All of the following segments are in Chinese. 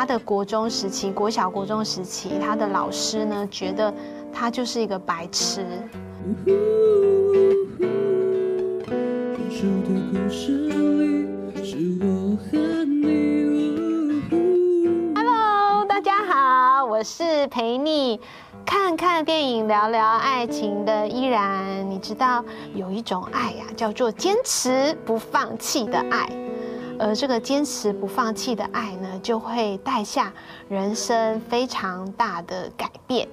他的国中时期，国小国中时期，他的老师呢觉得他就是一个白痴。Hello，大家好，我是陪你看看电影、聊聊爱情的依然。你知道有一种爱呀，叫做坚持不放弃的爱。而这个坚持不放弃的爱呢，就会带下人生非常大的改变。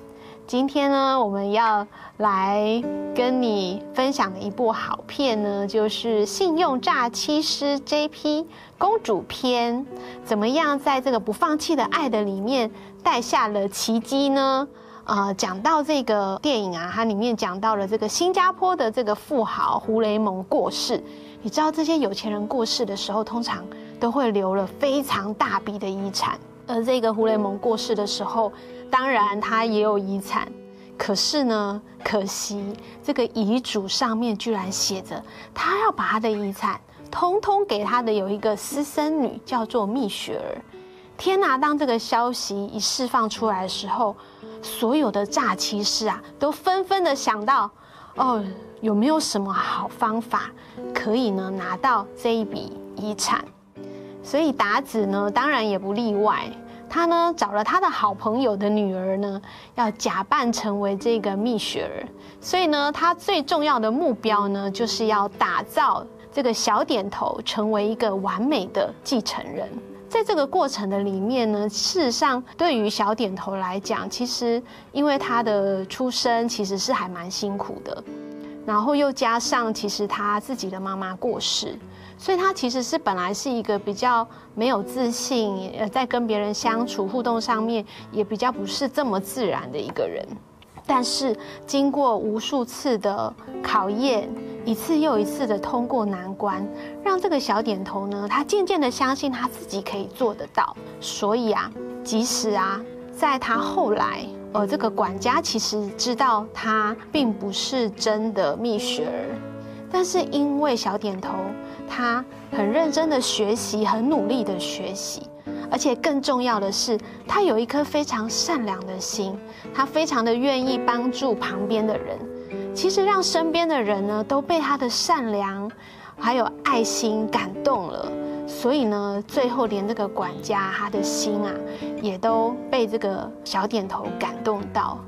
今天呢，我们要来跟你分享的一部好片呢，就是《信用诈欺师 JP 公主篇》。怎么样在这个不放弃的爱的里面带下了奇迹呢？呃，讲到这个电影啊，它里面讲到了这个新加坡的这个富豪胡雷蒙过世。你知道这些有钱人过世的时候，通常都会留了非常大笔的遗产。而这个胡雷蒙过世的时候，当然他也有遗产，可是呢，可惜这个遗嘱上面居然写着，他要把他的遗产通通给他的有一个私生女，叫做蜜雪儿。天哪！当这个消息一释放出来的时候，所有的诈欺师啊，都纷纷的想到，哦。有没有什么好方法可以呢拿到这一笔遗产？所以达子呢，当然也不例外。他呢找了他的好朋友的女儿呢，要假扮成为这个蜜雪儿。所以呢，他最重要的目标呢，就是要打造这个小点头成为一个完美的继承人。在这个过程的里面呢，事实上对于小点头来讲，其实因为他的出生其实是还蛮辛苦的。然后又加上，其实他自己的妈妈过世，所以他其实是本来是一个比较没有自信，呃，在跟别人相处互动上面也比较不是这么自然的一个人。但是经过无数次的考验，一次又一次的通过难关，让这个小点头呢，他渐渐的相信他自己可以做得到。所以啊，即使啊，在他后来。呃，这个管家其实知道他并不是真的蜜雪儿，但是因为小点头，他很认真的学习，很努力的学习，而且更重要的是，他有一颗非常善良的心，他非常的愿意帮助旁边的人。其实让身边的人呢都被他的善良还有爱心感动了。所以呢，最后连这个管家他的心啊，也都被这个小点头感动到。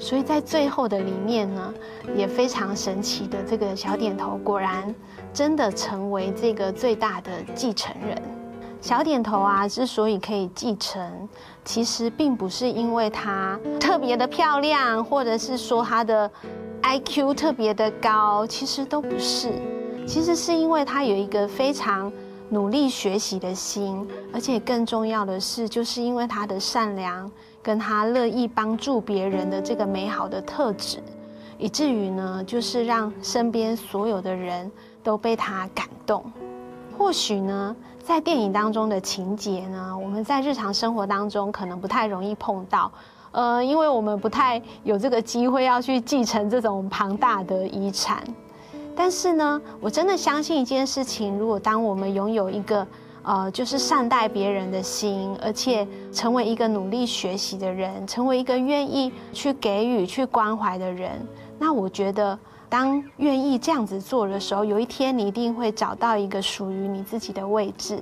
所以在最后的里面呢，也非常神奇的，这个小点头果然真的成为这个最大的继承人。小点头啊，之所以可以继承，其实并不是因为她特别的漂亮，或者是说她的 IQ 特别的高，其实都不是。其实是因为她有一个非常。努力学习的心，而且更重要的是，就是因为她的善良，跟她乐意帮助别人的这个美好的特质，以至于呢，就是让身边所有的人都被她感动。或许呢，在电影当中的情节呢，我们在日常生活当中可能不太容易碰到，呃，因为我们不太有这个机会要去继承这种庞大的遗产。但是呢，我真的相信一件事情：如果当我们拥有一个，呃，就是善待别人的心，而且成为一个努力学习的人，成为一个愿意去给予、去关怀的人，那我觉得，当愿意这样子做的时候，有一天你一定会找到一个属于你自己的位置。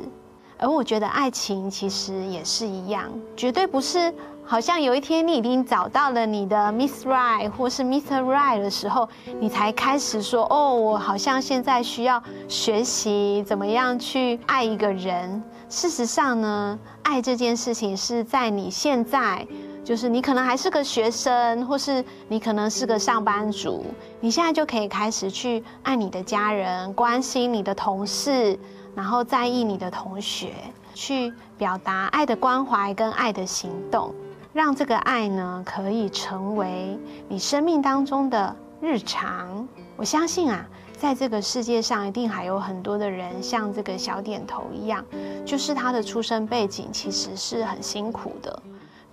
而我觉得爱情其实也是一样，绝对不是。好像有一天你已经找到了你的 Miss Right 或是 Mr. Right 的时候，你才开始说：“哦，我好像现在需要学习怎么样去爱一个人。”事实上呢，爱这件事情是在你现在，就是你可能还是个学生，或是你可能是个上班族，你现在就可以开始去爱你的家人，关心你的同事，然后在意你的同学，去表达爱的关怀跟爱的行动。让这个爱呢，可以成为你生命当中的日常。我相信啊，在这个世界上，一定还有很多的人像这个小点头一样，就是他的出生背景其实是很辛苦的。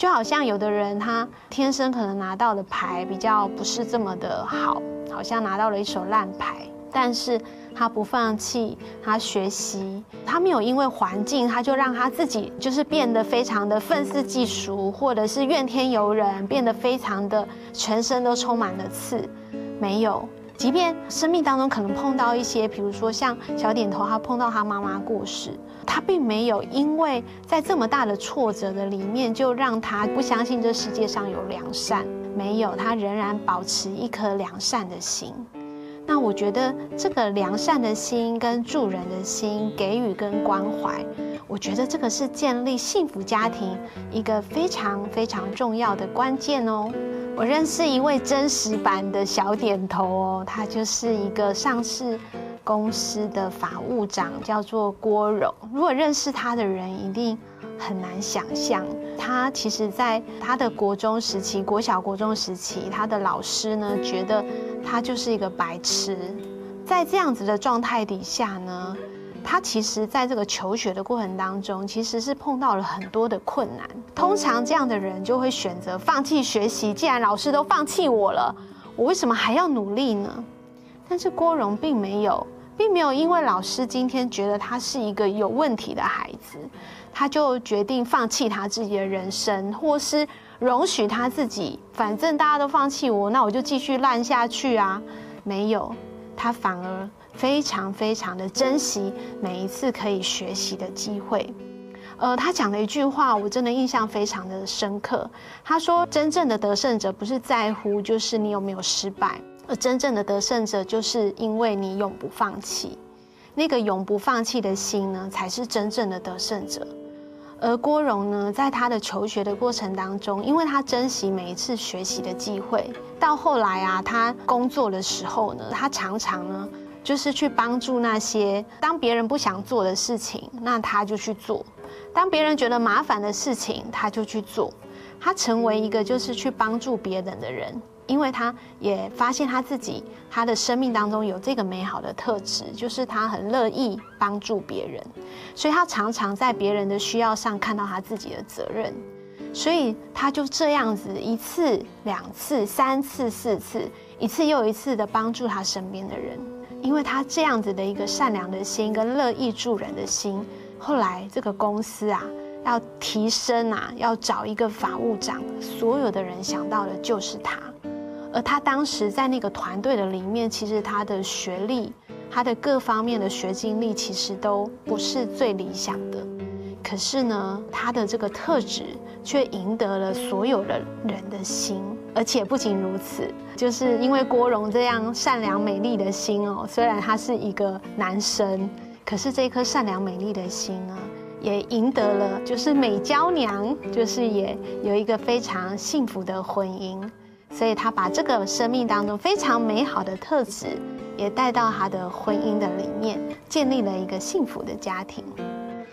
就好像有的人他天生可能拿到的牌比较不是这么的好，好像拿到了一手烂牌。但是他不放弃，他学习，他没有因为环境，他就让他自己就是变得非常的愤世嫉俗，或者是怨天尤人，变得非常的全身都充满了刺，没有。即便生命当中可能碰到一些，比如说像小点头，他碰到他妈妈过世，他并没有因为在这么大的挫折的里面，就让他不相信这世界上有良善，没有，他仍然保持一颗良善的心。那我觉得这个良善的心跟助人的心，给予跟关怀，我觉得这个是建立幸福家庭一个非常非常重要的关键哦。我认识一位真实版的小点头哦，他就是一个上市公司的法务长，叫做郭荣。如果认识他的人，一定很难想象，他其实在他的国中时期，国小国中时期，他的老师呢觉得他就是一个白痴。在这样子的状态底下呢，他其实，在这个求学的过程当中，其实是碰到了很多的困难。通常这样的人就会选择放弃学习。既然老师都放弃我了，我为什么还要努力呢？但是郭荣并没有，并没有因为老师今天觉得他是一个有问题的孩子，他就决定放弃他自己的人生，或是容许他自己，反正大家都放弃我，那我就继续烂下去啊。没有，他反而。非常非常的珍惜每一次可以学习的机会，呃，他讲了一句话，我真的印象非常的深刻。他说：“真正的得胜者不是在乎就是你有没有失败，而真正的得胜者就是因为你永不放弃。那个永不放弃的心呢，才是真正的得胜者。”而郭荣呢，在他的求学的过程当中，因为他珍惜每一次学习的机会，到后来啊，他工作的时候呢，他常常呢。就是去帮助那些当别人不想做的事情，那他就去做；当别人觉得麻烦的事情，他就去做。他成为一个就是去帮助别人的人，因为他也发现他自己他的生命当中有这个美好的特质，就是他很乐意帮助别人，所以他常常在别人的需要上看到他自己的责任，所以他就这样子一次、两次、三次、四次，一次又一次的帮助他身边的人。因为他这样子的一个善良的心跟乐意助人的心，后来这个公司啊要提升啊，要找一个法务长，所有的人想到的就是他。而他当时在那个团队的里面，其实他的学历、他的各方面的学经历其实都不是最理想的。可是呢，他的这个特质却赢得了所有的人的心。而且不仅如此，就是因为郭荣这样善良美丽的心哦，虽然他是一个男生，可是这颗善良美丽的心呢，也赢得了就是美娇娘，就是也有一个非常幸福的婚姻。所以他把这个生命当中非常美好的特质，也带到他的婚姻的里面，建立了一个幸福的家庭。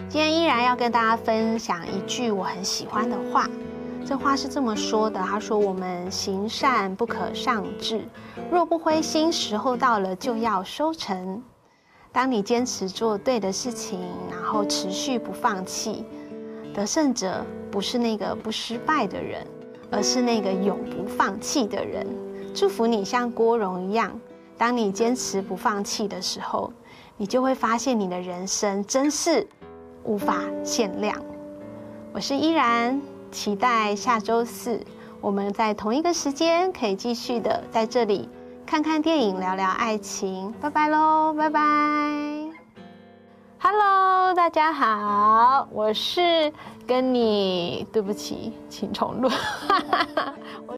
今天依然要跟大家分享一句我很喜欢的话。这话是这么说的：“他说，我们行善不可丧志，若不灰心，时候到了就要收成。当你坚持做对的事情，然后持续不放弃，得胜者不是那个不失败的人，而是那个永不放弃的人。祝福你像郭荣一样，当你坚持不放弃的时候，你就会发现你的人生真是无法限量。”我是依然。期待下周四，我们在同一个时间可以继续的在这里看看电影，聊聊爱情。拜拜喽，拜拜。Hello，大家好，我是跟你，对不起，请重录。